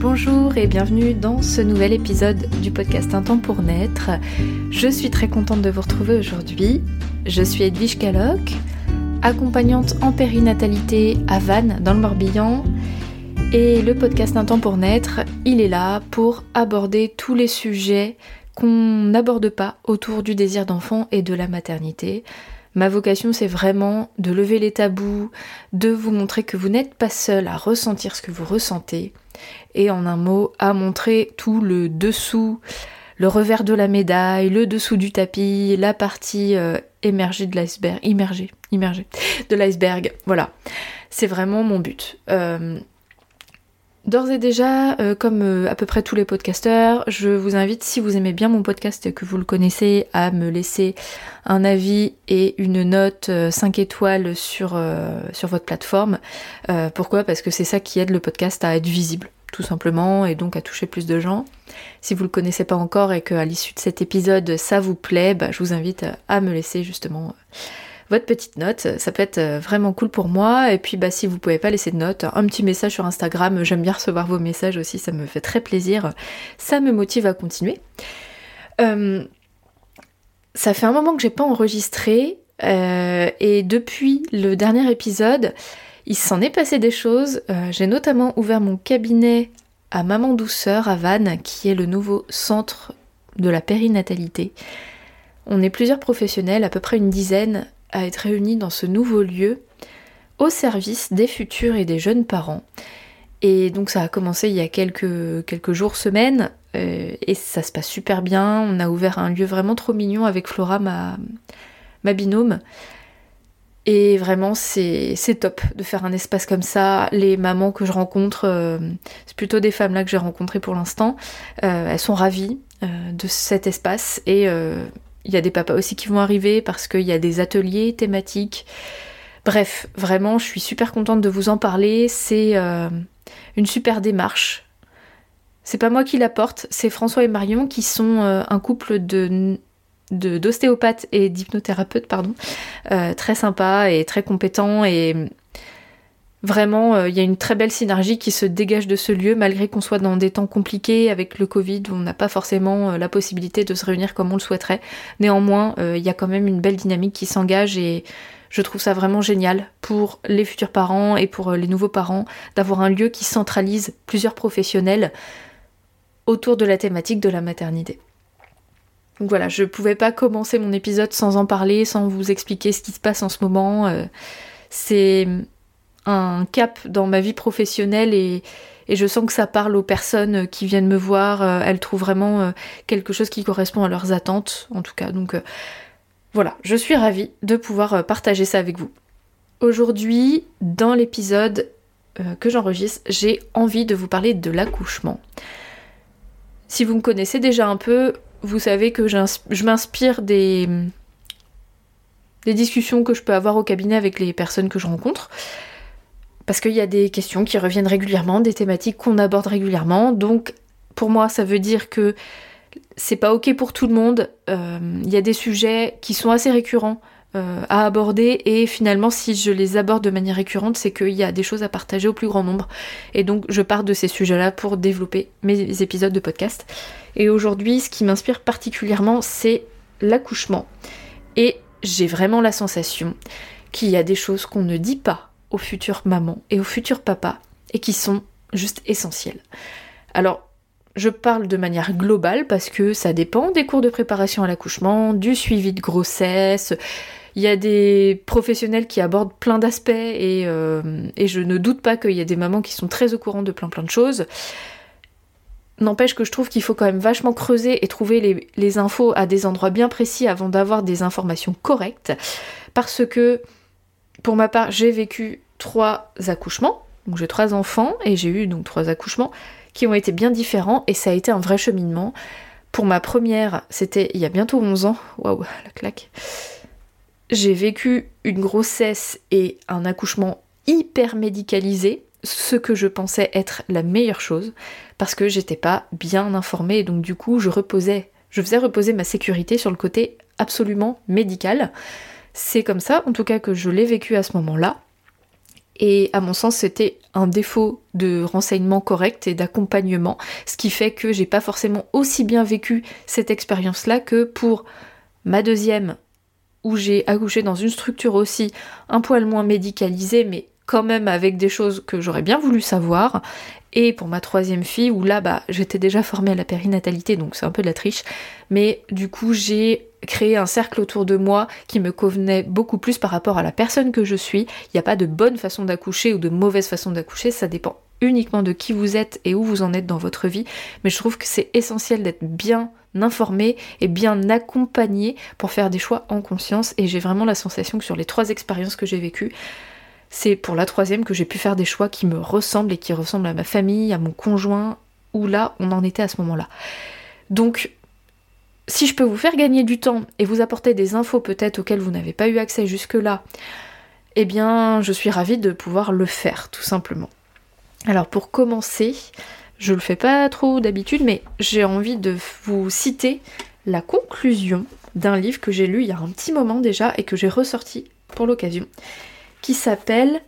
Bonjour et bienvenue dans ce nouvel épisode du podcast Un temps pour naître. Je suis très contente de vous retrouver aujourd'hui. Je suis Edwige Caloc, accompagnante en périnatalité à Vannes dans le Morbihan. Et le podcast Un temps pour naître, il est là pour aborder tous les sujets qu'on n'aborde pas autour du désir d'enfant et de la maternité. Ma vocation, c'est vraiment de lever les tabous, de vous montrer que vous n'êtes pas seul à ressentir ce que vous ressentez, et en un mot, à montrer tout le dessous, le revers de la médaille, le dessous du tapis, la partie euh, émergée de l'iceberg, immergée, immergée de l'iceberg. Voilà, c'est vraiment mon but. Euh, D'ores et déjà, euh, comme euh, à peu près tous les podcasteurs, je vous invite, si vous aimez bien mon podcast et que vous le connaissez, à me laisser un avis et une note 5 euh, étoiles sur, votre plateforme. pourquoi? Parce que c'est ça qui aide le podcast à être visible, tout simplement, et donc à toucher plus de gens. Si vous le connaissez pas encore et qu'à l'issue de cet épisode, ça vous plaît, bah, je vous invite à me laisser justement votre petite note. Ça peut être euh, vraiment cool pour moi. Et puis bah si vous pouvez pas laisser de note, un petit message sur Instagram. J'aime bien recevoir vos messages aussi, ça me fait très plaisir. Ça me motive à continuer. Euh, ça fait un moment que j'ai pas enregistré. Euh, et depuis le dernier épisode, il s'en est passé des choses. j'ai notamment ouvert mon cabinet à Maman Douceur à Vannes, qui est le nouveau centre de la périnatalité. On est plusieurs professionnels, à peu près une dizaine, à être réunis dans ce nouveau lieu au service des futurs et des jeunes parents. Et donc ça a commencé il y a quelques, quelques jours, semaines, euh, et ça se passe super bien. On a ouvert un lieu vraiment trop mignon avec Flora, ma, ma binôme. Et vraiment, c'est top de faire un espace comme ça. Les mamans que je rencontre, euh, c'est plutôt des femmes là que j'ai rencontrées pour l'instant, euh, elles sont ravies de cet espace et il y a des papas aussi qui vont arriver parce qu'il y a des ateliers thématiques. Bref, vraiment, je suis super contente de vous en parler. C'est euh, une super démarche. C'est pas moi qui la porte, c'est François et Marion qui sont euh, un couple de d'ostéopathes et d'hypnothérapeutes, pardon, euh, très sympa et très compétent et Vraiment, euh, il y a une très belle synergie qui se dégage de ce lieu, malgré qu'on soit dans des temps compliqués avec le Covid, où on n'a pas forcément euh, la possibilité de se réunir comme on le souhaiterait. Néanmoins, euh, il y a quand même une belle dynamique qui s'engage et je trouve ça vraiment génial pour les futurs parents et pour les nouveaux parents d'avoir un lieu qui centralise plusieurs professionnels autour de la thématique de la maternité. Donc voilà, je pouvais pas commencer mon épisode sans en parler, sans vous expliquer ce qui se passe en ce moment. c'est un cap dans ma vie professionnelle et, je sens que ça parle aux personnes qui viennent me voir. Euh, elles trouvent vraiment euh, quelque chose qui correspond à leurs attentes, en tout cas. Donc euh, voilà, je suis ravie de pouvoir partager ça avec vous. Aujourd'hui, dans l'épisode que j'enregistre, j'ai envie de vous parler de l'accouchement. Si vous me connaissez déjà un peu, vous savez que je m'inspire des discussions que je peux avoir au cabinet avec les personnes que je rencontre parce qu'il y a des questions qui reviennent régulièrement, des thématiques qu'on aborde régulièrement. Donc pour moi, ça veut dire que c'est pas ok pour tout le monde. Euh, il y a des sujets qui sont assez récurrents euh, à aborder et finalement, si je les aborde de manière récurrente, c'est qu'il y a des choses à partager au plus grand nombre. Et donc, je pars de ces sujets-là pour développer mes épisodes de podcast. Et aujourd'hui, ce qui m'inspire particulièrement, c'est l'accouchement. Et j'ai vraiment la sensation qu'il y a des choses qu'on ne dit pas aux futures mamans et aux futurs papas et qui sont juste essentiels. Alors, je parle de manière globale parce que ça dépend des cours de préparation à l'accouchement, du suivi de grossesse. Il y a des professionnels qui abordent plein d'aspects et, euh, je ne doute pas qu'il y a des mamans qui sont très au courant de plein plein de choses. N'empêche que je trouve qu'il faut quand même vachement creuser et trouver les, les infos à des endroits bien précis avant d'avoir des informations correctes. Parce que pour ma part, j'ai vécu trois accouchements. Donc j'ai trois enfants et j'ai eu donc trois accouchements qui ont été bien différents et ça a été un vrai cheminement. Pour ma première, c'était il y a bientôt 11 ans. Waouh, la claque. J'ai vécu une grossesse et un accouchement hyper médicalisé, ce que je pensais être la meilleure chose parce que j'étais pas bien informée et donc du coup, je reposais, je faisais reposer ma sécurité sur le côté absolument médical. C'est comme ça, en tout cas, que je l'ai vécu à ce moment-là. Et à mon sens, c'était un défaut de renseignement correct et d'accompagnement, ce qui fait que j'ai pas forcément aussi bien vécu cette expérience-là que pour ma deuxième, où j'ai accouché dans une structure aussi un poil moins médicalisée, mais quand même avec des choses que j'aurais bien voulu savoir. Et pour ma troisième fille, où là, bah, j'étais déjà formée à la périnatalité, donc c'est un peu de la triche. Mais du coup, j'ai créé un cercle autour de moi qui me convenait beaucoup plus par rapport à la personne que je suis. Il n'y a pas de bonne façon d'accoucher ou de mauvaise façon d'accoucher, ça dépend uniquement de qui vous êtes et où vous en êtes dans votre vie. Mais je trouve que c'est essentiel d'être bien informé et bien accompagné pour faire des choix en conscience. Et j'ai vraiment la sensation que sur les trois expériences que j'ai vécues, c'est pour la troisième que j'ai pu faire des choix qui me ressemblent et qui ressemblent à ma famille, à mon conjoint, où là, on en était à ce moment-là. Donc, si je peux vous faire gagner du temps et vous apporter des infos peut-être auxquelles vous n'avez pas eu accès jusque-là, eh bien, je suis ravie de pouvoir le faire, tout simplement. Alors, pour commencer, je le fais pas trop d'habitude, mais j'ai envie de vous citer la conclusion d'un livre que j'ai lu il y a un petit moment déjà et que j'ai ressorti pour l'occasion qui s'appelle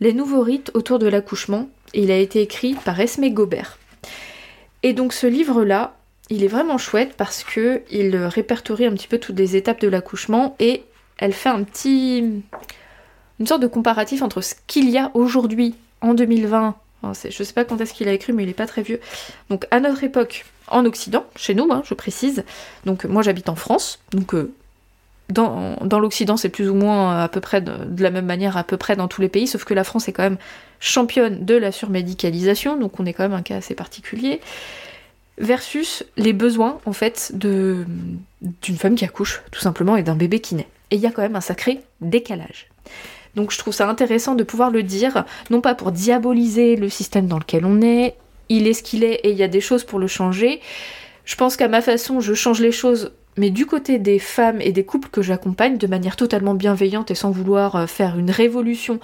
Les nouveaux rites autour de l'accouchement. Il a été écrit par Esme Gobert. Et donc ce livre-là, il est vraiment chouette parce que il répertorie un petit peu toutes les étapes de l'accouchement et elle fait un petit une sorte de comparatif entre ce qu'il y a aujourd'hui en 2020. je sais pas quand est-ce qu'il a écrit, mais il est pas très vieux. Donc à notre époque, en Occident, chez nous, hein, je précise. Donc moi j'habite en France, donc euh, dans, l'Occident, c'est plus ou moins à peu près de, la même manière à peu près dans tous les pays, sauf que la France est quand même championne de la surmédicalisation, donc on est quand même un cas assez particulier, versus les besoins en fait de d'une femme qui accouche tout simplement et d'un bébé qui naît. Et il y a quand même un sacré décalage. Donc je trouve ça intéressant de pouvoir le dire, non pas pour diaboliser le système dans lequel on est, il est ce qu'il est et il y a des choses pour le changer. Je pense qu'à ma façon, je change les choses mais du côté des femmes et des couples que j'accompagne de manière totalement bienveillante et sans vouloir euh, faire une révolution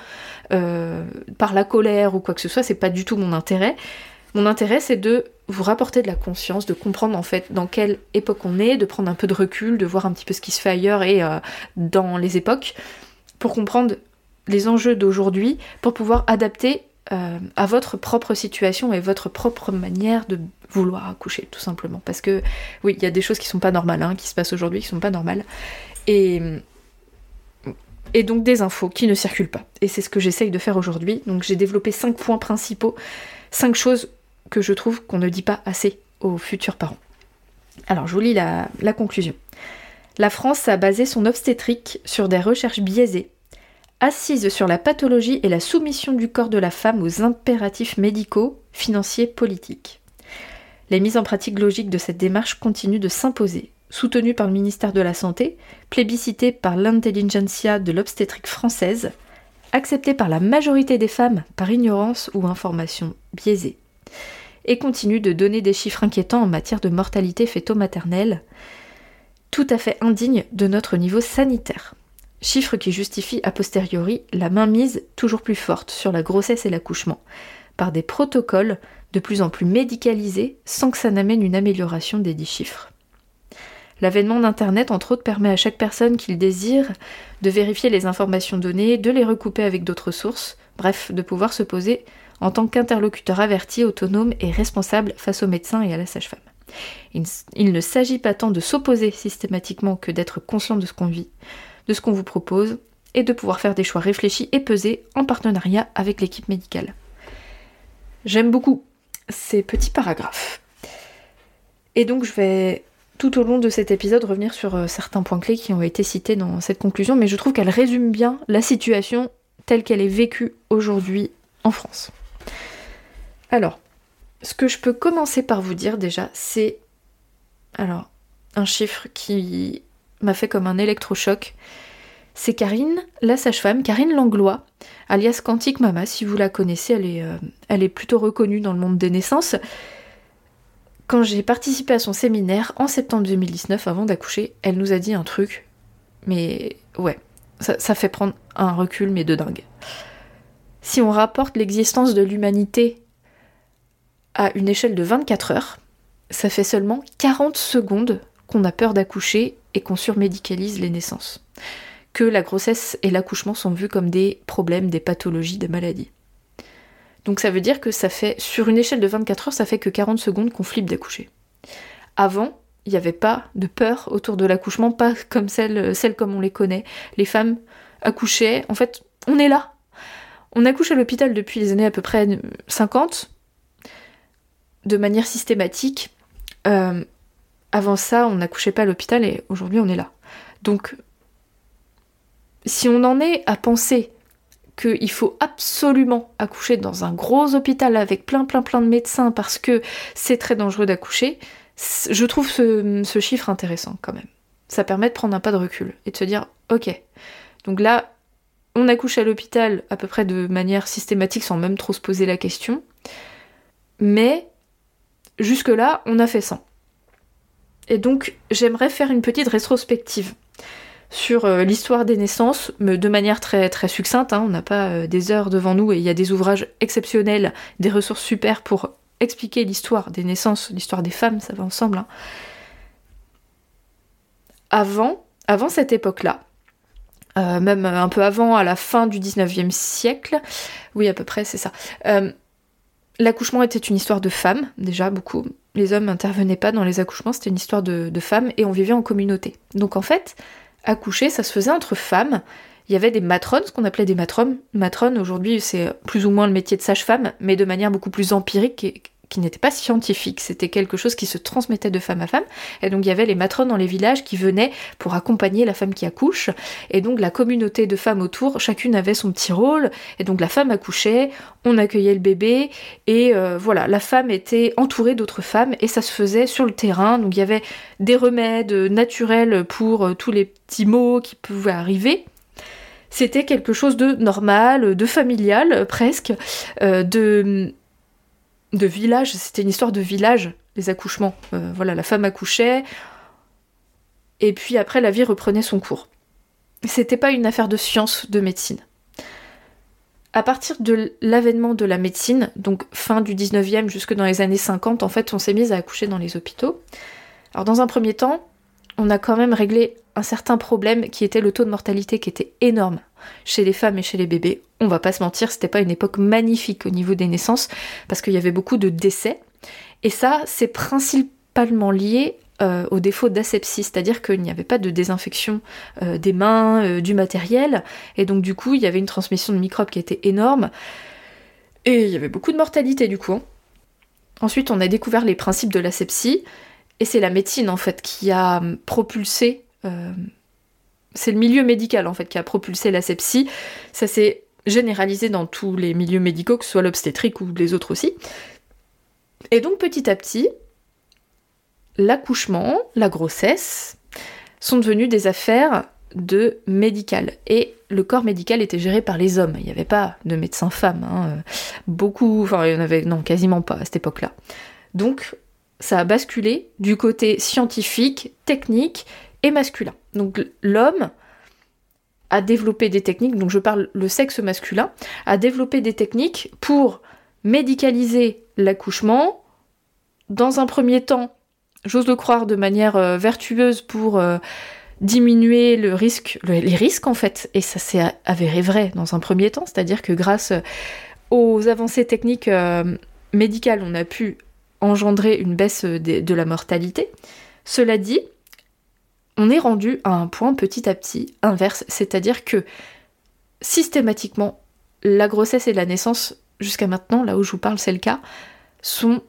euh, par la colère ou quoi que ce soit, c'est pas du tout mon intérêt. Mon intérêt c'est de vous rapporter de la conscience, de comprendre en fait dans quelle époque on est, de prendre un peu de recul, de voir un petit peu ce qui se fait ailleurs et euh, dans les époques, pour comprendre les enjeux d'aujourd'hui, pour pouvoir adapter à votre propre situation et votre propre manière de vouloir accoucher, tout simplement. Parce que, oui, il y a des choses qui sont pas normales, hein, qui se passent aujourd'hui, qui sont pas normales. Et, et donc des infos qui ne circulent pas. Et c'est ce que j'essaye de faire aujourd'hui. Donc j'ai développé cinq points principaux, cinq choses que je trouve qu'on ne dit pas assez aux futurs parents. Alors je vous lis la, conclusion. La France a basé son obstétrique sur des recherches biaisées, assises sur la pathologie et la soumission du corps de la femme aux impératifs médicaux, financiers, politiques. Les mises en pratique logiques de cette démarche continuent de s'imposer. Soutenues par le ministère de la Santé, plébiscitées par l'intelligentsia de l'obstétrique française, acceptées par la majorité des femmes par ignorance ou information biaisée, et continuent de donner des chiffres inquiétants en matière de mortalité fœto-maternelle, tout à fait indignes de notre niveau sanitaire. Chiffres qui justifient a posteriori la mainmise toujours plus forte sur la grossesse et l'accouchement, par des protocoles de plus en plus médicalisés sans que ça n'amène une amélioration des dix chiffres. L'avènement d'Internet, entre autres, permet à chaque personne qui le désire de vérifier les informations données, de les recouper avec d'autres sources, bref, de pouvoir se poser en tant qu'interlocuteur averti, autonome et responsable face aux médecins et à la sage-femme. Il ne s'agit pas tant de s'opposer systématiquement que d'être conscient de ce qu'on vit, de ce qu'on vous propose, et de pouvoir faire des choix réfléchis et pesés en partenariat avec l'équipe médicale. J'aime beaucoup ces petits paragraphes. Et donc je vais tout au long de cet épisode revenir sur euh, certains points clés qui ont été cités dans cette conclusion, mais je trouve qu'elle résume bien la situation telle qu'elle est vécue aujourd'hui en France. Alors, ce que je peux commencer par vous dire déjà, c'est alors un chiffre qui m'a fait comme un électrochoc c'est Karine, la sage-femme, Karine Langlois, alias Quantique Mama, si vous la connaissez, elle est, euh, plutôt reconnue dans le monde des naissances. Quand j'ai participé à son séminaire en septembre 2019, avant d'accoucher, elle nous a dit un truc, mais ouais, ça, ça fait prendre un recul, mais de dingue. Si on rapporte l'existence de l'humanité à une échelle de 24 heures, ça fait seulement 40 secondes qu'on a peur d'accoucher et qu'on surmédicalise les naissances. que la grossesse et l'accouchement sont vus comme des problèmes, des pathologies, des maladies. Donc ça veut dire que ça fait, sur une échelle de 24 heures, ça fait que 40 secondes qu'on flippe d'accoucher. Avant, il n'y avait pas de peur autour de l'accouchement, pas comme celle, celle comme on les connaît. Les femmes accouchaient, en fait, on est là. On accouche à l'hôpital depuis les années à peu près 50, de manière systématique. Euh, avant ça, on n'accouchait pas à l'hôpital et aujourd'hui on est là. Donc, si on en est à penser qu'il faut absolument accoucher dans un gros hôpital avec plein plein plein de médecins parce que c'est très dangereux d'accoucher, je trouve ce, chiffre intéressant quand même. Ça permet de prendre un pas de recul et de se dire, ok, donc là, on accouche à l'hôpital à peu près de manière systématique sans même trop se poser la question, mais jusque-là, on a fait ça. Et donc, j'aimerais faire une petite rétrospective sur euh, l'histoire des naissances, mais de manière très, très succincte. Hein. on n'a pas euh, des heures devant nous et il y a des ouvrages exceptionnels, des ressources super pour expliquer l'histoire des naissances, l'histoire des femmes, ça va ensemble. Hein. Avant, avant cette époque-là, euh, même un peu avant, à la fin du 19e siècle, oui à peu près c'est ça, l'accouchement était une histoire de femmes, déjà beaucoup. Les hommes n'intervenaient pas dans les accouchements, c'était une histoire de, de femmes et on vivait en communauté. Donc en fait, accoucher, ça se faisait entre femmes. Il y avait des matrones, ce qu'on appelait des matrones. Matrone, aujourd'hui, c'est plus ou moins le métier de sage-femme, mais de manière beaucoup plus empirique qui n'était pas scientifique, c'était quelque chose qui se transmettait de femme à femme. Et donc il y avait les matrones dans les villages qui venaient pour accompagner la femme qui accouche. Et donc la communauté de femmes autour, chacune avait son petit rôle. Et donc la femme accouchait, on accueillait le bébé. Et euh, voilà, la femme était entourée d'autres femmes et ça se faisait sur le terrain. Donc il y avait des remèdes naturels pour euh, tous les petits maux qui pouvaient arriver c'était quelque chose de normal, de familial presque, euh, de de village, c'était une histoire de village, les accouchements. Euh, voilà, la femme accouchait, et puis après la vie reprenait son cours. C'était pas une affaire de science, de médecine. À partir de l'avènement de la médecine, donc fin du 19e jusque dans les années 50, en fait, on s'est mis à accoucher dans les hôpitaux. Alors dans un premier temps, on a quand même réglé un certain problème qui était le taux de mortalité qui était énorme chez les femmes et chez les bébés. On va pas se mentir, c'était pas une époque magnifique au niveau des naissances parce qu'il y avait beaucoup de décès. Et ça, c'est principalement lié euh, au défaut d'asepsie, c'est-à-dire qu'il n'y avait pas de désinfection euh, des mains, euh, du matériel, et donc du coup il y avait une transmission de microbes qui était énorme, et il y avait beaucoup de mortalité du coup. Ensuite on a découvert les principes de l'asepsie, et c'est la médecine en fait qui a propulsé c'est le milieu médical en fait qui a propulsé l'asepsie. Ça s'est généralisé dans tous les milieux médicaux, que ce soit l'obstétrique ou les autres aussi. Et donc petit à petit, l'accouchement, la grossesse sont devenus des affaires de médical. Et le corps médical était géré par les hommes. Il n'y avait pas de médecins femmes. Hein. Beaucoup, enfin il y en avait, quasiment pas à cette époque-là. Donc ça a basculé du côté scientifique, technique et masculin. Donc l'homme a développé des techniques, donc je parle le sexe masculin, a développé des techniques pour médicaliser l'accouchement, dans un premier temps, j'ose le croire de manière euh, vertueuse pour euh, diminuer le risque, les risques en fait, et ça s'est avéré vrai dans un premier temps, c'est-à-dire que grâce aux avancées techniques euh, médicales, on a pu engendrer une baisse de la mortalité. Cela dit, on est rendu à un point petit à petit inverse, c'est-à-dire que systématiquement, la grossesse et la naissance, jusqu'à maintenant, là où je vous parle, c'est le cas, sont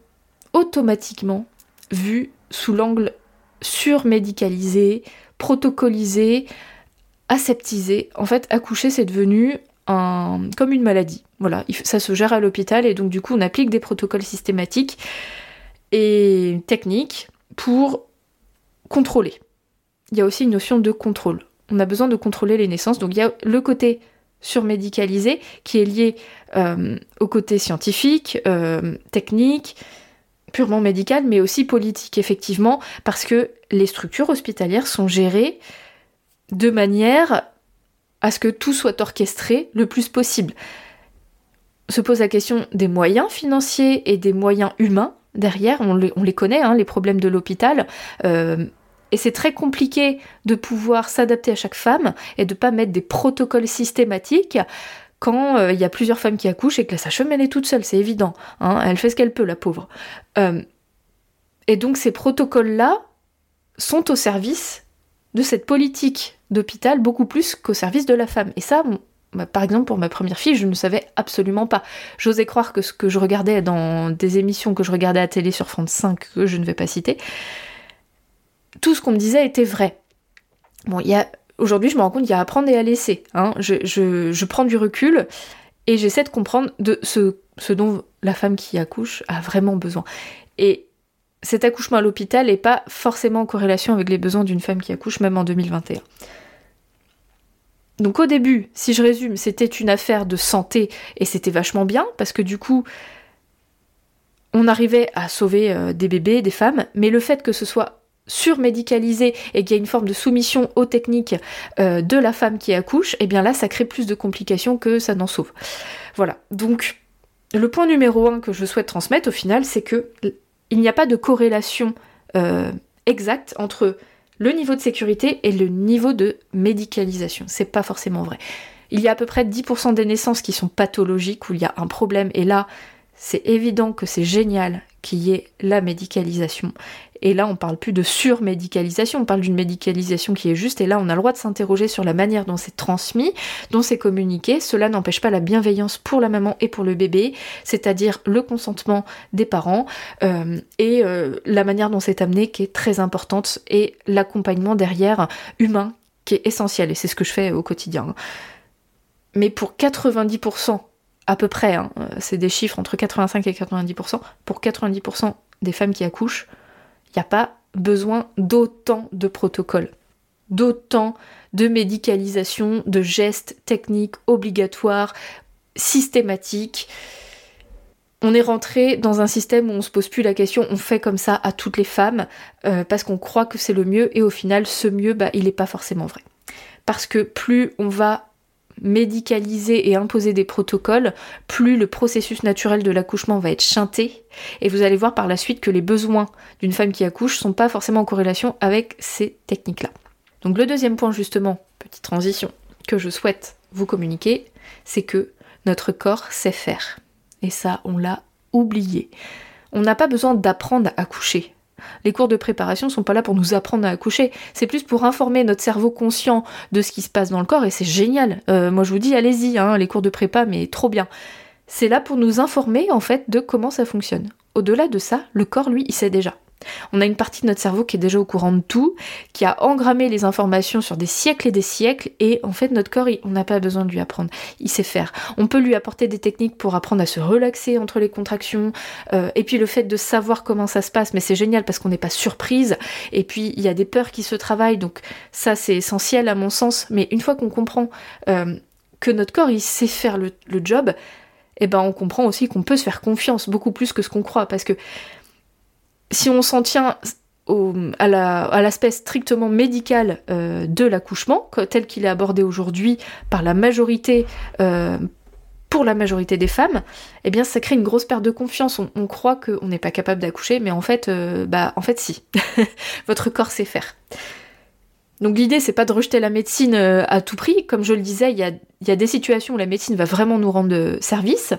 automatiquement vues sous l'angle surmédicalisé, protocolisé, aseptisé. En fait, accoucher, c'est devenu un, comme une maladie. Voilà, ça se gère à l'hôpital et donc du coup, on applique des protocoles systématiques et techniques pour contrôler il y a aussi une notion de contrôle. On a besoin de contrôler les naissances. Donc il y a le côté surmédicalisé qui est lié euh, au côté scientifique, euh, technique, purement médical, mais aussi politique, effectivement, parce que les structures hospitalières sont gérées de manière à ce que tout soit orchestré le plus possible. Se pose la question des moyens financiers et des moyens humains derrière, on les, connaît, hein, les problèmes de l'hôpital. Euh, Et c'est très compliqué de pouvoir s'adapter à chaque femme et de pas mettre des protocoles systématiques quand euh, il y a plusieurs femmes qui accouchent et que la sage-femme elle est toute seule, c'est évident. Hein, elle fait ce qu'elle peut, la pauvre. Euh, et donc ces protocoles-là sont au service de cette politique d'hôpital beaucoup plus qu'au service de la femme. Et ça, bah, par exemple, pour ma première fille, je ne savais absolument pas. J'osais croire que ce que je regardais dans des émissions que je regardais à télé sur France 5, que je ne vais pas citer, tout ce qu'on me disait était vrai. Bon, il y a aujourd'hui, je me rends compte qu'il y a à prendre et à laisser. Hein. Je, prends du recul et j'essaie de comprendre de ce, ce, dont la femme qui accouche a vraiment besoin. Et cet accouchement à l'hôpital n'est pas forcément en corrélation avec les besoins d'une femme qui accouche, même en 2021. Donc au début, si je résume, c'était une affaire de santé et c'était vachement bien parce que du coup, on arrivait à sauver euh, des bébés, des femmes, mais le fait que ce soit surmédicalisé et qu'il y a une forme de soumission aux techniques euh, de la femme qui accouche, et eh bien là, ça crée plus de complications que ça n'en sauve. Voilà. Donc, le point numéro un que je souhaite transmettre au final, c'est que il n'y a pas de corrélation euh, exacte entre le niveau de sécurité et le niveau de médicalisation. C'est pas forcément vrai. Il y a à peu près 10% des naissances qui sont pathologiques, où il y a un problème, et là, c'est évident que c'est génial qu'il y ait la médicalisation. Et là, on parle plus de surmédicalisation, on parle d'une médicalisation qui est juste. Et là, on a le droit de s'interroger sur la manière dont c'est transmis, dont c'est communiqué. Cela n'empêche pas la bienveillance pour la maman et pour le bébé, c'est-à-dire le consentement des parents euh, et euh, la manière dont c'est amené qui est très importante et l'accompagnement derrière humain qui est essentiel. Et c'est ce que je fais au quotidien. Mais pour 90% à peu près, hein, c'est des chiffres entre 85 et 90%, pour 90% des femmes qui accouchent, il n'y a pas besoin d'autant de protocoles, d'autant de médicalisation, de gestes techniques obligatoires, systématiques. On est rentré dans un système où on se pose plus la question, on fait comme ça à toutes les femmes, euh, parce qu'on croit que c'est le mieux, et au final, ce mieux, bah, il n'est pas forcément vrai. Parce que plus on va médicaliser et imposer des protocoles, plus le processus naturel de l'accouchement va être chanté. Et vous allez voir par la suite que les besoins d'une femme qui accouche sont pas forcément en corrélation avec ces techniques-là. Donc le deuxième point justement, petite transition, que je souhaite vous communiquer, c'est que notre corps sait faire. Et ça, on l'a oublié. On n'a pas besoin d'apprendre à accoucher. Les cours de préparation sont pas là pour nous apprendre à accoucher, c'est plus pour informer notre cerveau conscient de ce qui se passe dans le corps et c'est génial. Euh, moi je vous dis allez-y, hein, les cours de prépa, mais trop bien. C'est là pour nous informer en fait de comment ça fonctionne. Au-delà de ça, le corps lui, il sait déjà. On a une partie de notre cerveau qui est déjà au courant de tout, qui a engrammé les informations sur des siècles et des siècles, et en fait notre corps, on n'a pas besoin de lui apprendre, il sait faire. On peut lui apporter des techniques pour apprendre à se relaxer entre les contractions, euh, et puis le fait de savoir comment ça se passe, mais c'est génial parce qu'on n'est pas surprise, et puis il y a des peurs qui se travaillent, donc ça c'est essentiel à mon sens, mais une fois qu'on comprend euh, que notre corps il sait faire le, job, et eh ben on comprend aussi qu'on peut se faire confiance beaucoup plus que ce qu'on croit, parce que si on s'en tient à l'aspect strictement médical euh, de l'accouchement, tel qu'il est abordé aujourd'hui par la majorité, euh, pour la majorité des femmes, eh bien ça crée une grosse perte de confiance. On, croit qu'on n'est pas capable d'accoucher, mais en fait, euh, bah en fait si. Votre corps sait faire. Donc l'idée c'est pas de rejeter la médecine à tout prix. Comme je le disais, il y a, y a, des situations où la médecine va vraiment nous rendre service.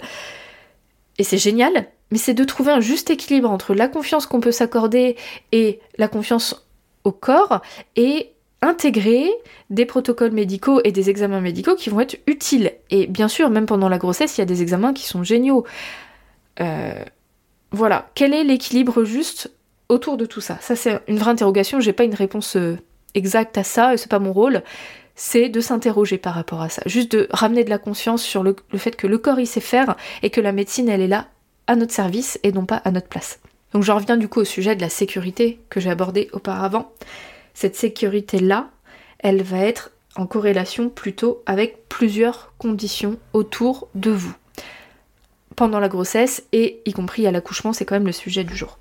Et c'est génial, mais c'est de trouver un juste équilibre entre la confiance qu'on peut s'accorder et la confiance au corps et intégrer des protocoles médicaux et des examens médicaux qui vont être utiles. Et bien sûr, même pendant la grossesse, il y a des examens qui sont géniaux. Euh, voilà, quel est l'équilibre juste autour de tout ça? Ça, c'est une vraie interrogation, j'ai pas une réponse euh, exacte à ça, c'est pas mon rôle. C'est de s'interroger par rapport à ça, juste de ramener de la conscience sur le, le fait que le corps il sait faire et que la médecine elle est là notre service et non pas à notre place. Donc je reviens du coup au sujet de la sécurité que j'ai abordé auparavant. Cette sécurité-là, elle va être en corrélation plutôt avec plusieurs conditions autour de vous. Pendant la grossesse et y compris à l'accouchement, c'est quand même le sujet du jour.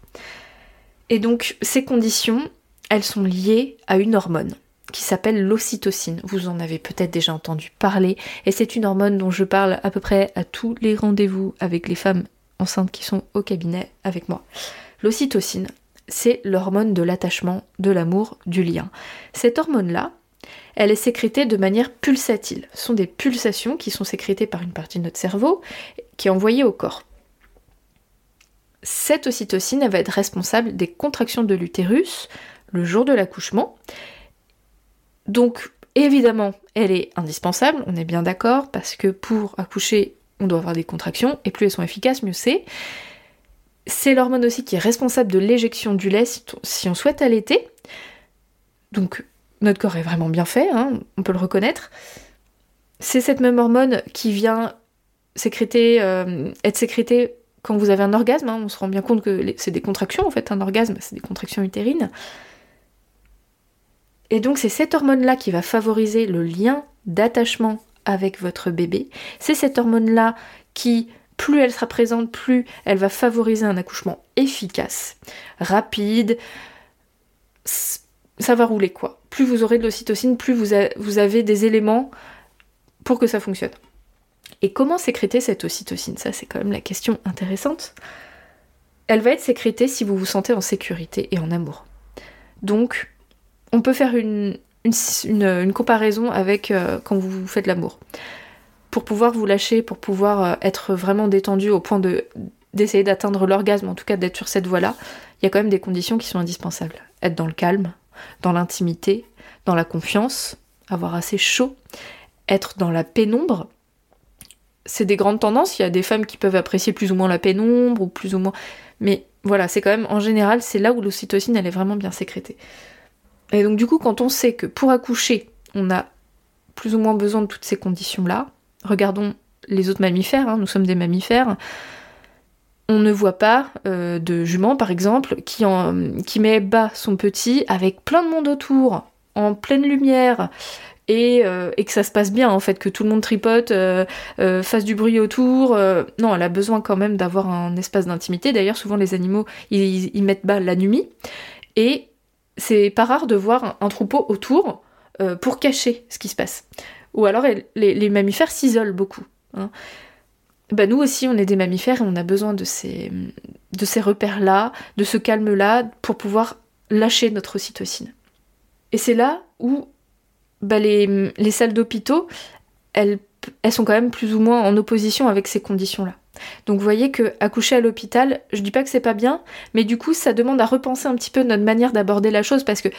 Et donc ces conditions, elles sont liées à une hormone qui s'appelle l'ocytocine. Vous en avez peut-être déjà entendu parler et c'est une hormone dont je parle à peu près à tous les rendez-vous avec les femmes enceintes qui sont au cabinet avec moi. L'ocytocine, c'est l'hormone de l'attachement, de l'amour, du lien. Cette hormone-là, elle est sécrétée de manière pulsatile. Ce sont des pulsations qui sont sécrétées par une partie de notre cerveau qui est envoyée au corps. Cette ocytocine, elle va être responsable des contractions de l'utérus le jour de l'accouchement. Donc, évidemment, elle est indispensable, on est bien d'accord, parce que pour accoucher, on doit avoir des contractions, et plus elles sont efficaces, mieux c'est. C'est l'hormone aussi qui est responsable de l'éjection du lait si on souhaite allaiter. Donc, notre corps est vraiment bien fait, hein, on peut le reconnaître. C'est cette même hormone qui vient sécréter, euh, être sécrétée quand vous avez un orgasme. Hein. on se rend bien compte que c'est des contractions en fait, un orgasme, c'est des contractions utérines. Et donc c'est cette hormone-là qui va favoriser le lien d'attachement avec votre bébé. C'est cette hormone-là qui, plus elle sera présente, plus elle va favoriser un accouchement efficace, rapide. Ça va rouler quoi. Plus vous aurez de l'ocytocine, plus vous, avez des éléments pour que ça fonctionne. Et comment sécréter cette ocytocine? Ça, c'est quand même la question intéressante. Elle va être sécrétée si vous vous sentez en sécurité et en amour. Donc, on peut faire une, une, comparaison avec euh, quand vous faites l'amour. Pour pouvoir vous lâcher, pour pouvoir euh, être vraiment détendu au point de d'essayer d'atteindre l'orgasme, en tout cas d'être sur cette voie-là, il y a quand même des conditions qui sont indispensables. Être dans le calme, dans l'intimité, dans la confiance, avoir assez chaud, être dans la pénombre. C'est des grandes tendances, il y a des femmes qui peuvent apprécier plus ou moins la pénombre, ou plus ou moins... Mais voilà, c'est quand même, en général, c'est là où l'ocytocine, elle est vraiment bien sécrétée. Et donc du coup, quand on sait que pour accoucher, on a plus ou moins besoin de toutes ces conditions-là, regardons les autres mammifères, hein, nous sommes des mammifères, on ne voit pas euh, de jument par exemple qui, met bas son petit avec plein de monde autour, en pleine lumière, et, euh, que ça se passe bien en fait, que tout le monde tripote, euh, fasse du bruit autour. non, elle a besoin quand même d'avoir un espace d'intimité. D'ailleurs, souvent les animaux, ils, ils, mettent bas la nuit. Et c'est pas rare de voir un, troupeau autour euh, pour cacher ce qui se passe. Ou alors les, mammifères s'isolent beaucoup. Hein. Bah, nous aussi, on est des mammifères et on a besoin de ces, repères-là, de ce calme-là, pour pouvoir lâcher notre ocytocine. Et c'est là où bah, les, les salles d'hôpitaux, elles, elles sont quand même plus ou moins en opposition avec ces conditions-là. Donc vous voyez que accoucher à l'hôpital, je dis pas que c'est pas bien, mais du coup ça demande à repenser un petit peu notre manière d'aborder la chose parce que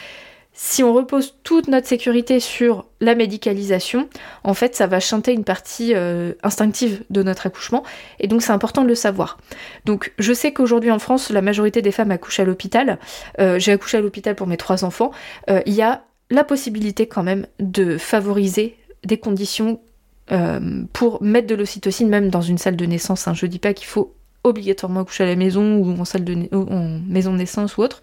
si on repose toute notre sécurité sur la médicalisation, en fait, ça va chanter une partie euh, instinctive de notre accouchement, et donc c'est important de le savoir. Donc je sais qu'aujourd'hui en France, la majorité des femmes accouchent à l'hôpital. Euh, j'ai accouché à l'hôpital pour mes trois enfants. Euh, il y a la possibilité quand même de favoriser des conditions euh, pour mettre de l'ocytocine même dans une salle de naissance. Hein. Je dis pas qu'il faut obligatoirement accoucher à la maison ou en, salle de maison de naissance ou autre.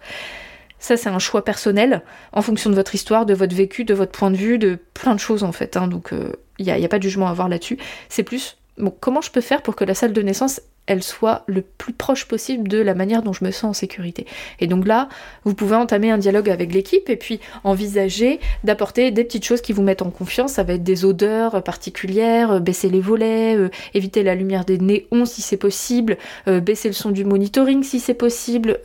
Ça, c'est un choix personnel en fonction de votre histoire, de votre vécu, de votre point de vue, de plein de choses en fait. Hein. Donc, il euh, n'y a, pas de jugement à avoir là-dessus. C'est plus, comment je peux faire pour que la salle de naissance elle soit le plus proche possible de la manière dont je me sens en sécurité. Et donc là, vous pouvez entamer un dialogue avec l'équipe et puis envisager d'apporter des petites choses qui vous mettent en confiance. Ça va être des odeurs particulières, euh, baisser les volets, euh, éviter la lumière des néons si c'est possible, euh, baisser le son du monitoring si c'est possible,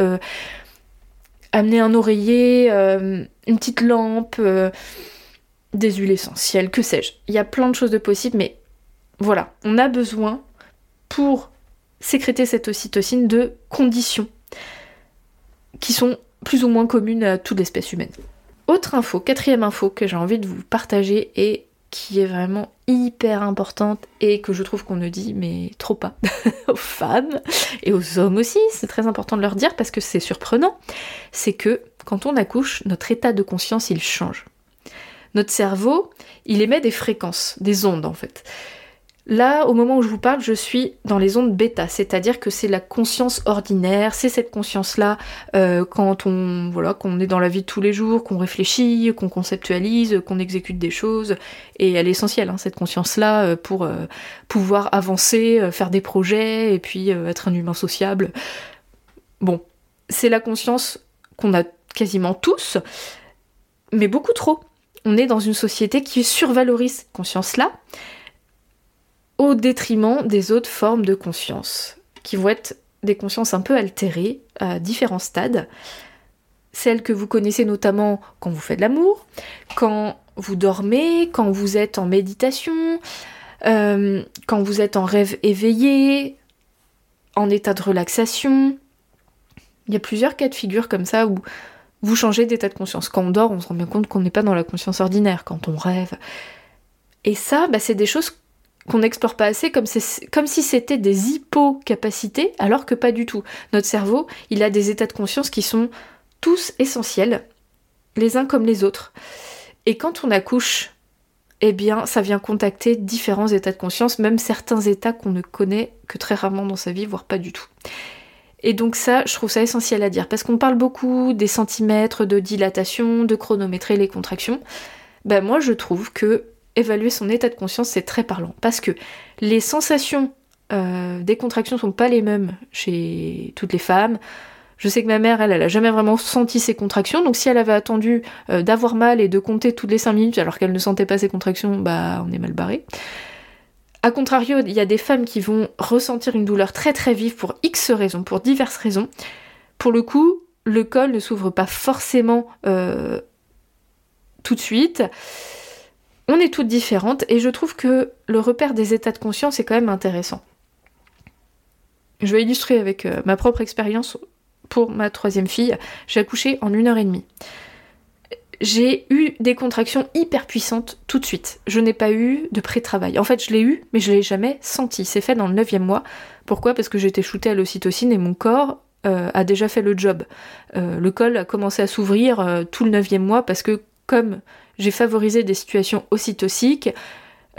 amener un oreiller, une petite lampe, des huiles essentielles, que sais-je. Il y a plein de choses de possibles, mais voilà, on a besoin pour sécréter cette ocytocine de conditions qui sont plus ou moins communes à toute l'espèce humaine. Autre info, quatrième info que j'ai envie de vous partager et qui est vraiment hyper importante et que je trouve qu'on ne dit mais trop pas aux femmes et aux hommes aussi, c'est très important de leur dire parce que c'est surprenant, c'est que quand on accouche, notre état de conscience il change. Notre cerveau, il émet des fréquences, des ondes en fait. Là, au moment où je vous parle, je suis dans les ondes bêta, c'est-à-dire que c'est la conscience ordinaire, c'est cette conscience-là euh, quand on voilà, qu'on est dans la vie de tous les jours, qu'on réfléchit, qu'on conceptualise, qu'on exécute des choses, et elle est essentielle, hein, cette conscience-là, euh, pour euh, pouvoir avancer, faire des projets, et puis être un humain sociable. Bon, c'est la conscience qu'on a quasiment tous, mais beaucoup trop. On est dans une société qui survalorise cette conscience-là au détriment des autres formes de conscience, qui vont être des consciences un peu altérées à différents stades. celles que vous connaissez notamment quand vous faites l'amour, quand vous dormez, quand vous êtes en méditation, euh, quand vous êtes en rêve éveillé, en état de relaxation. Il y a plusieurs cas de figure comme ça où vous changez d'état de conscience. Quand on dort, on se rend bien compte qu'on n'est pas dans la conscience ordinaire, quand on rêve. Et ça, bah, c'est des choses qu'on n'explore pas assez comme, si c'était des hypocapacités, alors que pas du tout. Notre cerveau, il a des états de conscience qui sont tous essentiels, les uns comme les autres. Et quand on accouche, eh bien, ça vient contacter différents états de conscience, même certains états qu'on ne connaît que très rarement dans sa vie, voire pas du tout. Et donc ça, je trouve ça essentiel à dire, parce qu'on parle beaucoup des centimètres de dilatation, de chronométrer les contractions. Ben moi, je trouve que évaluer son état de conscience, c'est très parlant. Parce que les sensations euh, des contractions sont pas les mêmes chez toutes les femmes. Je sais que ma mère, elle, elle a jamais vraiment senti ses contractions, donc si elle avait attendu euh, d'avoir mal et de compter toutes les 5 minutes alors qu'elle ne sentait pas ses contractions, bah on est mal barré. A contrario, il y a des femmes qui vont ressentir une douleur très très vive pour X raisons, pour diverses raisons. Pour le coup, le col ne s'ouvre pas forcément euh, tout de suite. On est toutes différentes et je trouve que le repère des états de conscience est quand même intéressant. Je vais illustrer avec euh, ma propre expérience pour ma troisième fille. J'ai accouché en une heure et demie. J'ai eu des contractions hyper puissantes tout de suite. Je n'ai pas eu de pré-travail. En fait, je l'ai eu, mais je l'ai jamais senti. C'est fait dans le neuvième mois. Pourquoi? Parce que j'étais shootée à l'ocytocine et mon corps euh, a déjà fait le job. Euh, le col a commencé à s'ouvrir tout le neuvième mois parce que comme j'ai favorisé des situations ocytociques,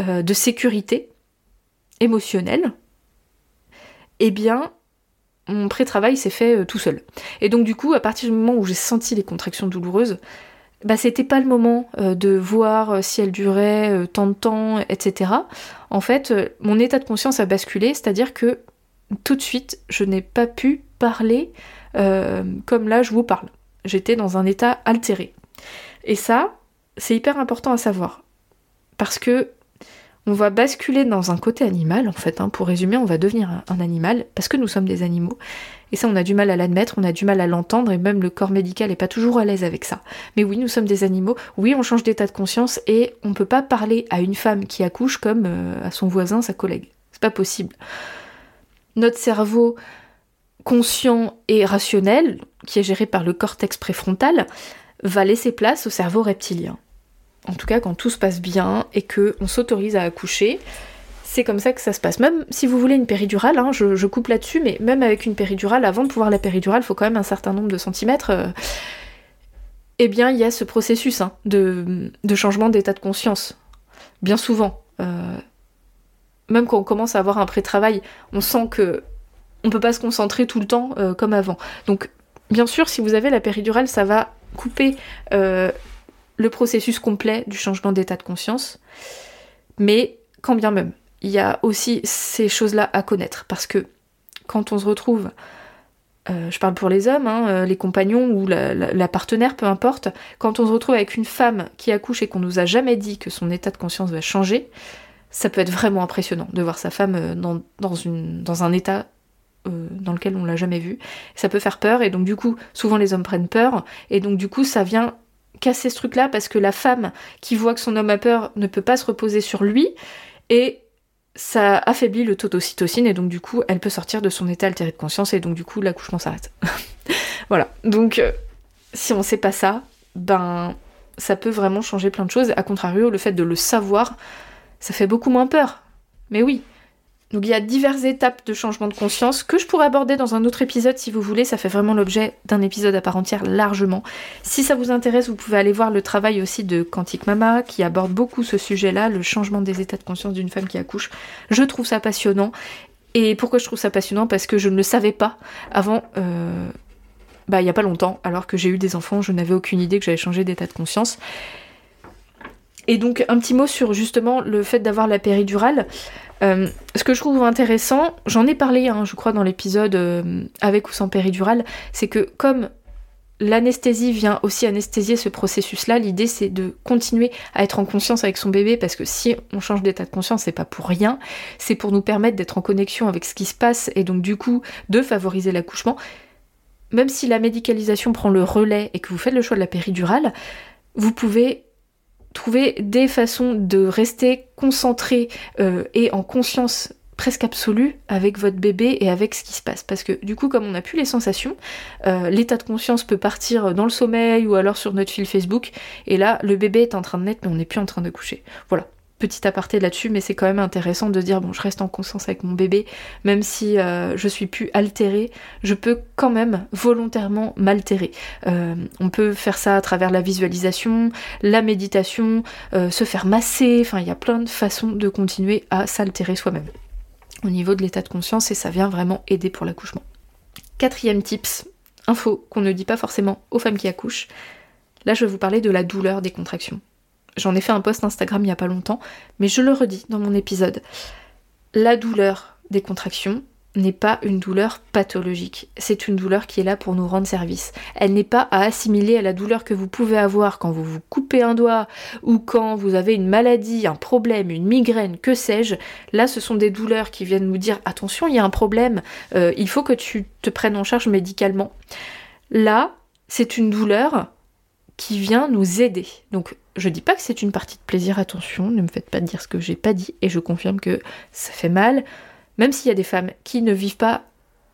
euh, de sécurité émotionnelle, eh bien, mon pré-travail s'est fait euh, tout seul. Et donc, du coup, à partir du moment où j'ai senti les contractions douloureuses, bah, c'était pas le moment euh, de voir si elles duraient tant de temps, etc. En fait, mon état de conscience a basculé, c'est-à-dire que tout de suite, je n'ai pas pu parler comme là je vous parle. J'étais dans un état altéré. Et ça, c'est hyper important à savoir. Parce que on va basculer dans un côté animal, en fait. Hein. Pour résumer, on va devenir un, animal parce que nous sommes des animaux. Et ça, on a du mal à l'admettre, on a du mal à l'entendre, et même le corps médical n'est pas toujours à l'aise avec ça. Mais oui, nous sommes des animaux. Oui, on change d'état de conscience et on ne peut pas parler à une femme qui accouche comme euh, à son voisin, sa collègue. C'est pas possible. Notre cerveau conscient et rationnel, qui est géré par le cortex préfrontal, va laisser place au cerveau reptilien en tout cas quand tout se passe bien et que on s'autorise à accoucher, c'est comme ça que ça se passe. Même si vous voulez une péridurale, hein, je, coupe là-dessus, mais même avec une péridurale, avant de pouvoir la péridurale, il faut quand même un certain nombre de centimètres. Euh, eh bien, il y a ce processus hein, de, changement d'état de conscience. Bien souvent. Euh, même quand on commence à avoir un pré-travail, on sent que on peut pas se concentrer tout le temps euh, comme avant. Donc, bien sûr, si vous avez la péridurale, ça va couper le processus complet du changement d'état de conscience. Mais quand bien même, il y a aussi ces choses-là à connaître. Parce que quand on se retrouve, euh, je parle pour les hommes, hein, euh, les compagnons ou la, partenaire, peu importe, quand on se retrouve avec une femme qui accouche et qu'on nous a jamais dit que son état de conscience va changer, ça peut être vraiment impressionnant de voir sa femme euh, dans, un état dans lequel on l'a jamais vu. Ça peut faire peur et donc du coup, souvent les hommes prennent peur et donc du coup, ça vient casser ce truc-là parce que la femme qui voit que son homme a peur ne peut pas se reposer sur lui et ça affaiblit le taux d'ocytocine et donc du coup elle peut sortir de son état altéré de conscience et donc du coup l'accouchement s'arrête. voilà. Donc euh, si on sait pas ça, ben ça peut vraiment changer plein de choses. A contrario, le fait de le savoir, ça fait beaucoup moins peur. Mais oui, donc il y a diverses étapes de changement de conscience que je pourrais aborder dans un autre épisode si vous voulez, ça fait vraiment l'objet d'un épisode à part entière largement. Si ça vous intéresse, vous pouvez aller voir le travail aussi de Quantique Mama qui aborde beaucoup ce sujet-là, le changement des états de conscience d'une femme qui accouche. Je trouve ça passionnant. Et pourquoi je trouve ça passionnant? Parce que je ne le savais pas avant, euh, bah il n'y a pas longtemps, alors que j'ai eu des enfants, je n'avais aucune idée que j'allais changer d'état de conscience. Et donc un petit mot sur justement le fait d'avoir la péridurale. Euh, ce que je trouve intéressant, j'en ai parlé, hein, je crois, dans l'épisode euh, avec ou sans péridurale, c'est que comme l'anesthésie vient aussi anesthésier ce processus-là, l'idée c'est de continuer à être en conscience avec son bébé parce que si on change d'état de conscience, c'est pas pour rien, c'est pour nous permettre d'être en connexion avec ce qui se passe et donc du coup de favoriser l'accouchement. même si la médicalisation prend le relais et que vous faites le choix de la péridurale, vous pouvez trouver des façons de rester concentré euh, et en conscience presque absolue avec votre bébé et avec ce qui se passe. Parce que du coup, comme on n'a plus les sensations, euh, l'état de conscience peut partir dans le sommeil ou alors sur notre fil Facebook. Et là, le bébé est en train de naître, mais on n'est plus en train de coucher. Voilà petit aparté là-dessus, mais c'est quand même intéressant de dire bon, je reste en conscience avec mon bébé, même si euh, je suis plus altérée, je peux quand même volontairement m'altérer. Euh, on peut faire ça à travers la visualisation, la méditation, euh, se faire masser, enfin il y a plein de façons de continuer à s'altérer soi-même au niveau de l'état de conscience et ça vient vraiment aider pour l'accouchement. Quatrième tips, info qu'on ne dit pas forcément aux femmes qui accouchent. Là, je vais vous parler de la douleur des contractions. J'en ai fait un post Instagram il n'y a pas longtemps, mais je le redis dans mon épisode. La douleur des contractions n'est pas une douleur pathologique, c'est une douleur qui est là pour nous rendre service. Elle n'est pas à assimiler à la douleur que vous pouvez avoir quand vous vous coupez un doigt ou quand vous avez une maladie, un problème, une migraine, que sais-je. Là, ce sont des douleurs qui viennent nous dire attention, il y a un problème, euh, il faut que tu te prennes en charge médicalement. Là, c'est une douleur qui vient nous aider. Donc je dis pas que c'est une partie de plaisir, attention, ne me faites pas dire ce que j'ai pas dit, et je confirme que ça fait mal, même s'il y a des femmes qui ne vivent pas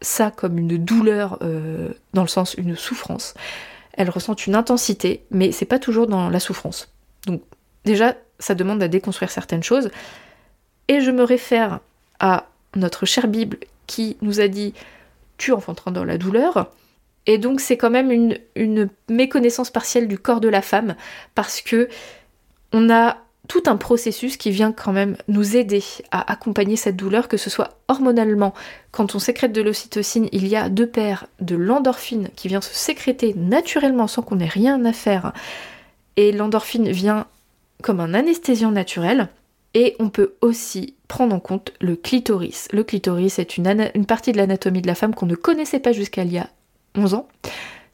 ça comme une douleur, euh, dans le sens une souffrance, elles ressentent une intensité, mais c'est pas toujours dans la souffrance. Donc déjà, ça demande à déconstruire certaines choses, et je me réfère à notre chère Bible qui nous a dit tu enfanteras dans la douleur, et donc c'est quand même une, méconnaissance partielle du corps de la femme parce que on a tout un processus qui vient quand même nous aider à accompagner cette douleur, que ce soit hormonalement. Quand on sécrète de l'ocytocine, il y a deux paires de l'endorphine qui vient se sécréter naturellement sans qu'on ait rien à faire. Et l'endorphine vient comme un anesthésiant naturel. Et on peut aussi prendre en compte le clitoris. Le clitoris est une, une partie de l'anatomie de la femme qu'on ne connaissait pas jusqu'à il y a 11 ans,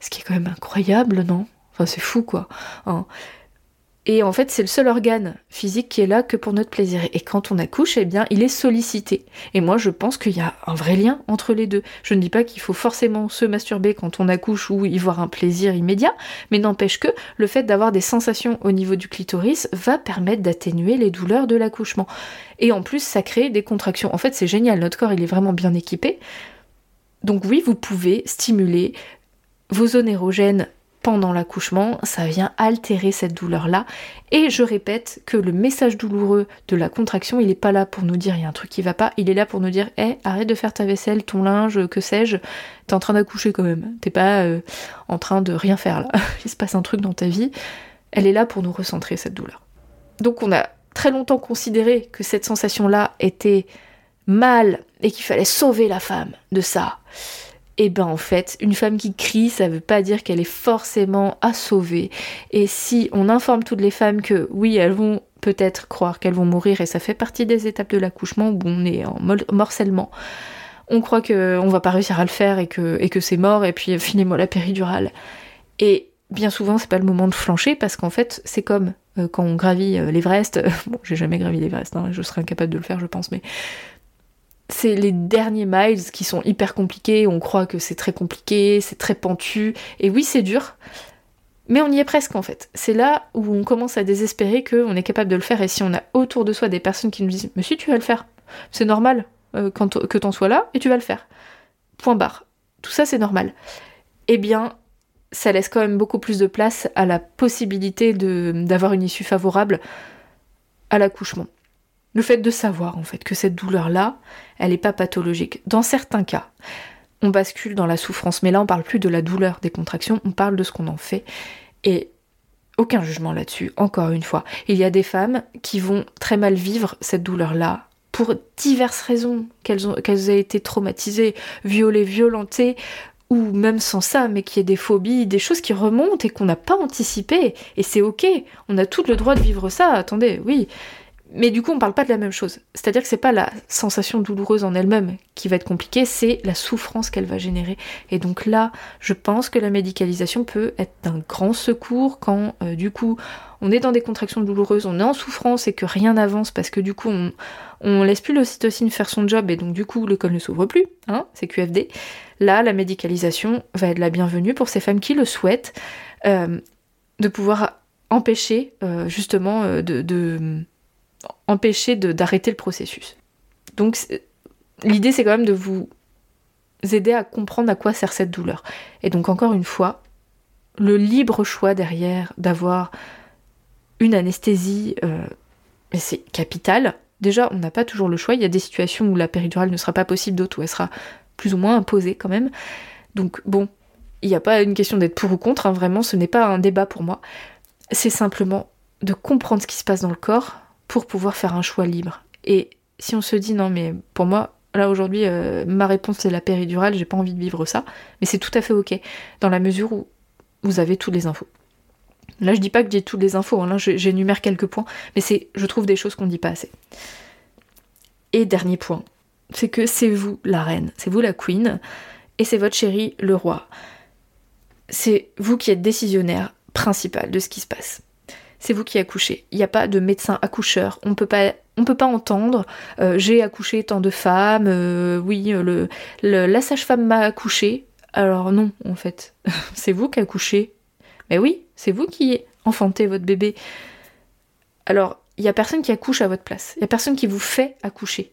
ce qui est quand même incroyable, non? Enfin, c'est fou, quoi. Hein. Et en fait, c'est le seul organe physique qui est là que pour notre plaisir. Et quand on accouche, eh bien, il est sollicité. Et moi, je pense qu'il y a un vrai lien entre les deux. Je ne dis pas qu'il faut forcément se masturber quand on accouche ou y voir un plaisir immédiat, mais n'empêche que le fait d'avoir des sensations au niveau du clitoris va permettre d'atténuer les douleurs de l'accouchement. Et en plus, ça crée des contractions. En fait, c'est génial. Notre corps, il est vraiment bien équipé. Donc oui, vous pouvez stimuler vos zones érogènes pendant l'accouchement, ça vient altérer cette douleur-là. Et je répète que le message douloureux de la contraction, il n'est pas là pour nous dire il y a un truc qui va pas, il est là pour nous dire hé, arrête de faire ta vaisselle, ton linge, que sais-je, t'es en train d'accoucher quand même. T'es pas euh, en train de rien faire là. il se passe un truc dans ta vie. Elle est là pour nous recentrer cette douleur. Donc on a très longtemps considéré que cette sensation-là était mal et qu'il fallait sauver la femme de ça. Et eh ben en fait, une femme qui crie, ça veut pas dire qu'elle est forcément à sauver. Et si on informe toutes les femmes que oui, elles vont peut-être croire qu'elles vont mourir et ça fait partie des étapes de l'accouchement où on est en morcellement, on croit qu'on va pas réussir à le faire et que, c'est mort et puis filez-moi la péridurale. Et bien souvent, c'est pas le moment de flancher parce qu'en fait, c'est comme euh, quand on gravit euh, l'Everest. bon, j'ai jamais gravi l'Everest, hein, je serais incapable de le faire, je pense, mais c'est les derniers miles qui sont hyper compliqués, on croit que c'est très compliqué, c'est très pentu, et oui c'est dur, mais on y est presque en fait. C'est là où on commence à désespérer qu'on est capable de le faire, et si on a autour de soi des personnes qui nous disent si tu vas le faire, c'est normal euh, que t'en sois là, et tu vas le faire. Point barre. Tout ça c'est normal. Eh bien, ça laisse quand même beaucoup plus de place à la possibilité d'avoir une issue favorable à l'accouchement. Le fait de savoir en fait que cette douleur-là, elle n'est pas pathologique. Dans certains cas, on bascule dans la souffrance, mais là on parle plus de la douleur des contractions, on parle de ce qu'on en fait. Et aucun jugement là-dessus, encore une fois. Il y a des femmes qui vont très mal vivre cette douleur-là pour diverses raisons, qu'elles ont qu'elles aient été traumatisées, violées, violentées, ou même sans ça, mais qui y ait des phobies, des choses qui remontent et qu'on n'a pas anticipées. Et c'est ok, on a tout le droit de vivre ça, attendez, oui. Mais du coup, on parle pas de la même chose. C'est-à-dire que c'est pas la sensation douloureuse en elle-même qui va être compliquée, c'est la souffrance qu'elle va générer. Et donc là, je pense que la médicalisation peut être d'un grand secours quand, euh, du coup, on est dans des contractions douloureuses, on est en souffrance et que rien n'avance parce que du coup, on, on laisse plus l'ocytocine faire son job et donc du coup, le col ne s'ouvre plus, hein, c'est QFD. Là, la médicalisation va être la bienvenue pour ces femmes qui le souhaitent, euh, de pouvoir empêcher euh, justement de empêcher d'arrêter le processus. Donc l'idée c'est quand même de vous aider à comprendre à quoi sert cette douleur. Et donc encore une fois, le libre choix derrière d'avoir une anesthésie, euh, c'est capital. Déjà, on n'a pas toujours le choix. Il y a des situations où la péridurale ne sera pas possible, d'autres où elle sera plus ou moins imposée quand même. Donc bon, il n'y a pas une question d'être pour ou contre, hein. vraiment, ce n'est pas un débat pour moi. C'est simplement de comprendre ce qui se passe dans le corps, pour pouvoir faire un choix libre. Et si on se dit non mais pour moi là aujourd'hui euh, ma réponse c'est la péridurale, j'ai pas envie de vivre ça, mais c'est tout à fait ok dans la mesure où vous avez toutes les infos. Là je dis pas que j'ai toutes les infos, hein, là j'énumère quelques points, mais c'est je trouve des choses qu'on dit pas assez. Et dernier point, c'est que c'est vous la reine, c'est vous la queen, et c'est votre chéri le roi. C'est vous qui êtes décisionnaire principal de ce qui se passe c'est vous qui accouchez. Il n'y a pas de médecin accoucheur. On peut pas, on peut pas entendre. Euh, j'ai accouché tant de femmes. Euh, oui, le, la sage-femme m'a accouché. Alors non, en fait, c'est vous qui accouchez. Mais oui, c'est vous qui enfantez votre bébé. Alors, il y a personne qui accouche à votre place. Il y a personne qui vous fait accoucher.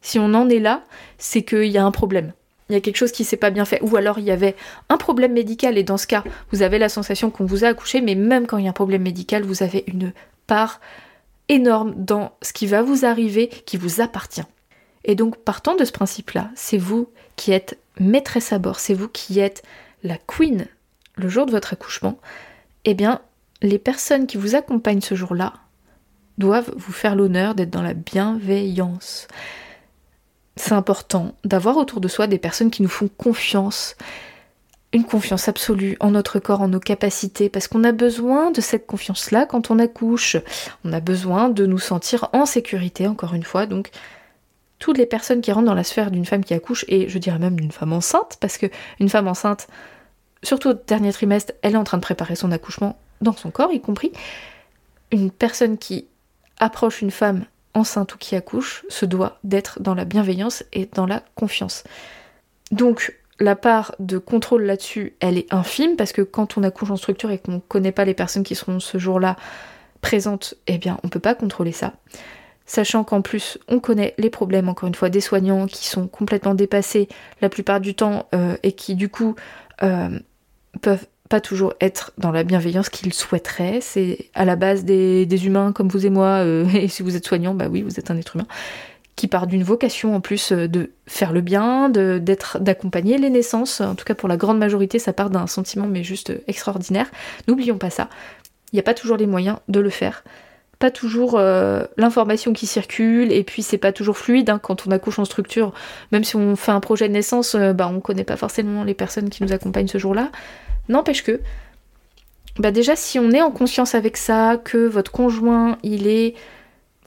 Si on en est là, c'est qu'il y a un problème il y a quelque chose qui s'est pas bien fait, ou alors il y avait un problème médical et dans ce cas, vous avez la sensation qu'on vous a accouché, mais même quand il y a un problème médical, vous avez une part énorme dans ce qui va vous arriver qui vous appartient. Et donc partant de ce principe-là, c'est vous qui êtes maîtresse à bord, c'est vous qui êtes la queen le jour de votre accouchement, eh bien les personnes qui vous accompagnent ce jour-là doivent vous faire l'honneur d'être dans la bienveillance c'est important d'avoir autour de soi des personnes qui nous font confiance, une confiance absolue en notre corps, en nos capacités, parce qu'on a besoin de cette confiance-là quand on accouche. On a besoin de nous sentir en sécurité, encore une fois. Donc, toutes les personnes qui rentrent dans la sphère d'une femme qui accouche, et je dirais même d'une femme enceinte, parce que une femme enceinte, surtout au dernier trimestre, elle est en train de préparer son accouchement dans son corps, y compris. Une personne qui approche une femme enceinte ou qui accouche se doit d'être dans la bienveillance et dans la confiance. Donc la part de contrôle là-dessus, elle est infime parce que quand on accouche en structure et qu'on ne connaît pas les personnes qui seront ce jour-là présentes, eh bien on peut pas contrôler ça. Sachant qu'en plus on connaît les problèmes encore une fois des soignants qui sont complètement dépassés la plupart du temps euh, et qui du coup euh, peuvent pas toujours être dans la bienveillance qu'ils souhaiteraient. C'est à la base des, humains comme vous et moi, euh, et si vous êtes soignant, bah oui, vous êtes un être humain, qui part d'une vocation en plus euh, de faire le bien, d'être, d'accompagner les naissances. En tout cas, pour la grande majorité, ça part d'un sentiment, mais juste extraordinaire. N'oublions pas ça. Il n'y a pas toujours les moyens de le faire. Pas toujours euh, l'information qui circule, et puis c'est pas toujours fluide hein, quand on accouche en structure. Même si on fait un projet de naissance, bah, on connaît pas forcément les personnes qui nous accompagnent ce jour-là. N'empêche que, bah déjà si on est en conscience avec ça, que votre conjoint il est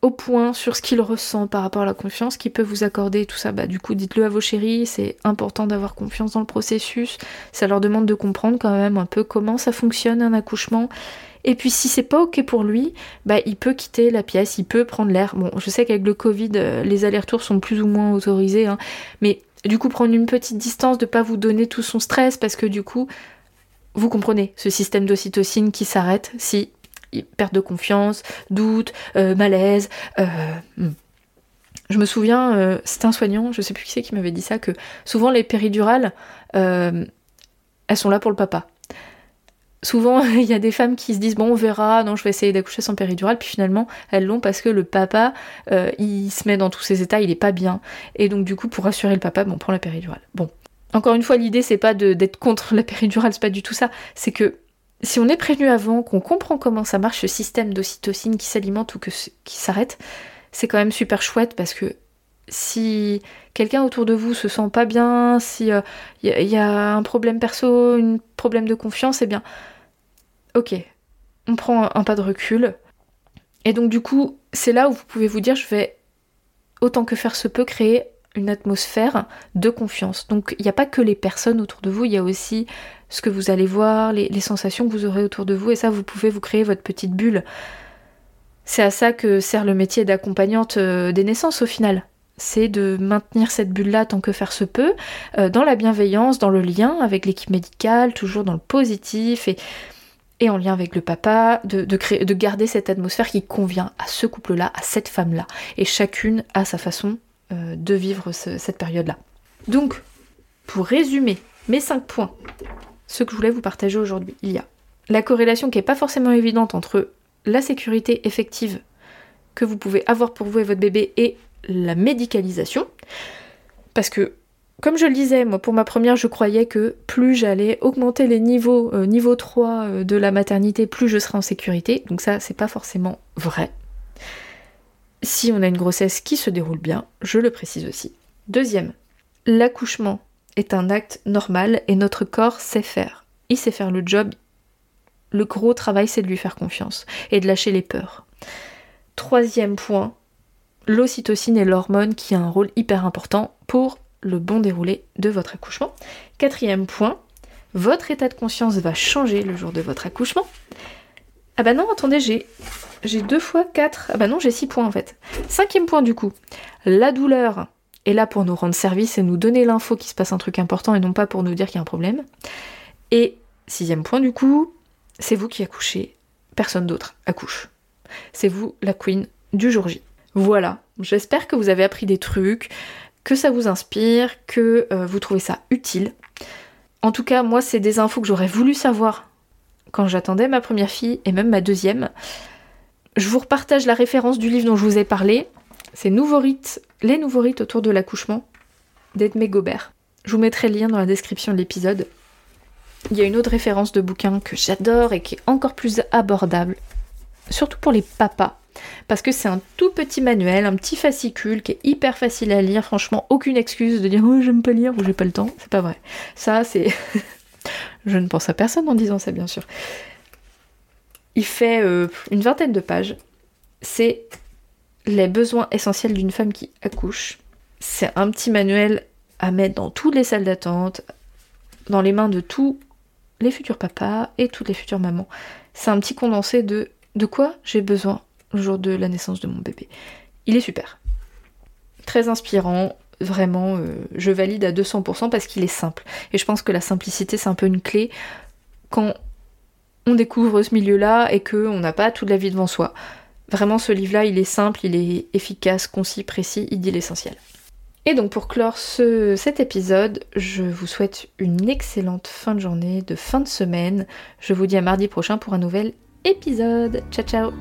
au point sur ce qu'il ressent par rapport à la confiance qu'il peut vous accorder, tout ça, bah du coup dites-le à vos chéris, c'est important d'avoir confiance dans le processus, ça leur demande de comprendre quand même un peu comment ça fonctionne un accouchement. Et puis si c'est pas ok pour lui, bah il peut quitter la pièce, il peut prendre l'air. Bon, je sais qu'avec le Covid, euh, les allers-retours sont plus ou moins autorisés, hein, mais du coup prendre une petite distance, de pas vous donner tout son stress, parce que du coup, vous comprenez ce système d'ocytocine qui s'arrête si perte de confiance, doute, euh, malaise. Euh, hmm. je me souviens, euh, c'est un soignant, je sais plus qui c'est qui m'avait dit ça, que souvent les péridurales, elles sont là pour le papa. Souvent, il y a des femmes qui se disent bon, on verra, non, je vais essayer d'accoucher sans péridurale, puis finalement, elles l'ont parce que le papa, il se met dans tous ses états, il est pas bien, et donc du coup, pour rassurer le papa, bon, on prend la péridurale. Bon, encore une fois, l'idée c'est pas d'être contre la péridurale, c'est pas du tout ça. C'est que si on est prévenu avant, qu'on comprend comment ça marche ce système d'ocytocine qui s'alimente ou qui s'arrête, c'est quand même super chouette parce que si quelqu'un autour de vous se sent pas bien, si il euh, y, a un problème perso, un problème de confiance, eh bien, ok, on prend un pas de recul Et donc du coup, c'est là où vous pouvez vous dire, je vais autant que faire se peut créer une atmosphère de confiance. Donc il n'y a pas que les personnes autour de vous, il y a aussi ce que vous allez voir, les, sensations que vous aurez autour de vous, et ça, vous pouvez vous créer votre petite bulle. C'est à ça que sert le métier d'accompagnante euh, des naissances au final. C'est de maintenir cette bulle-là tant que faire se peut, euh, dans la bienveillance, dans le lien avec l'équipe médicale, toujours dans le positif et, en lien avec le papa, de, créer, de garder cette atmosphère qui convient à ce couple-là, à cette femme-là. Et chacune a sa façon euh, de vivre cette période-là. Donc, pour résumer mes 5 points, ce que je voulais vous partager aujourd'hui, il y a la corrélation qui n'est pas forcément évidente entre la sécurité effective que vous pouvez avoir pour vous et votre bébé et la médicalisation. Parce que, comme je le disais, moi pour ma première, je croyais que plus j'allais augmenter les niveaux, euh, niveau 3 euh, de la maternité, plus je serais en sécurité. Donc ça, c'est pas forcément vrai si on a une grossesse qui se déroule bien, je le précise aussi. Deuxième, l'accouchement est un acte normal et notre corps sait faire. Il sait faire le job. Le gros travail, c'est de lui faire confiance et de lâcher les peurs. Troisième point, l'ocytocine est l'hormone qui a un rôle hyper important pour le bon déroulé de votre accouchement. Quatrième point, votre état de conscience va changer le jour de votre accouchement. Ah bah non, attendez, j'ai j'ai deux fois quatre. Ah bah non, j'ai six points en fait. Cinquième point du coup. La douleur est là pour nous rendre service et nous donner l'info qu'il se passe un truc important et non pas pour nous dire qu'il y a un problème. Et sixième point du coup, c'est vous qui accouchez. Personne d'autre accouche. C'est vous la queen du jour J. Voilà, j'espère que vous avez appris des trucs, que ça vous inspire, que euh, vous trouvez ça utile. En tout cas, moi, c'est des infos que j'aurais voulu savoir quand j'attendais ma première fille et même ma deuxième. Je vous repartage la référence du livre dont je vous ai parlé. C'est Nouveaux rites, les nouveaux rites autour de l'accouchement d'Edmé Gobert. Je vous mettrai le lien dans la description de l'épisode. Il y a une autre référence de bouquin que j'adore et qui est encore plus abordable, surtout pour les papas, parce que c'est un tout petit manuel, un petit fascicule qui est hyper facile à lire. Franchement, aucune excuse de dire oh j'aime pas lire ou j'ai pas le temps. C'est pas vrai. Ça, c'est. Je ne pense à personne en disant ça, bien sûr. Il fait euh, une vingtaine de pages. C'est les besoins essentiels d'une femme qui accouche. C'est un petit manuel à mettre dans toutes les salles d'attente, dans les mains de tous les futurs papas et toutes les futures mamans. C'est un petit condensé de de quoi j'ai besoin le jour de la naissance de mon bébé. Il est super. Très inspirant, vraiment, euh, je valide à 200% parce qu'il est simple. Et je pense que la simplicité, c'est un peu une clé quand on découvre ce milieu-là et qu'on n'a pas toute la vie devant soi. Vraiment, ce livre-là, il est simple, il est efficace, concis, précis, il dit l'essentiel. Et donc pour clore cet épisode, je vous souhaite une excellente fin de journée, de fin de semaine. Je vous dis à mardi prochain pour un nouvel épisode. Ciao ciao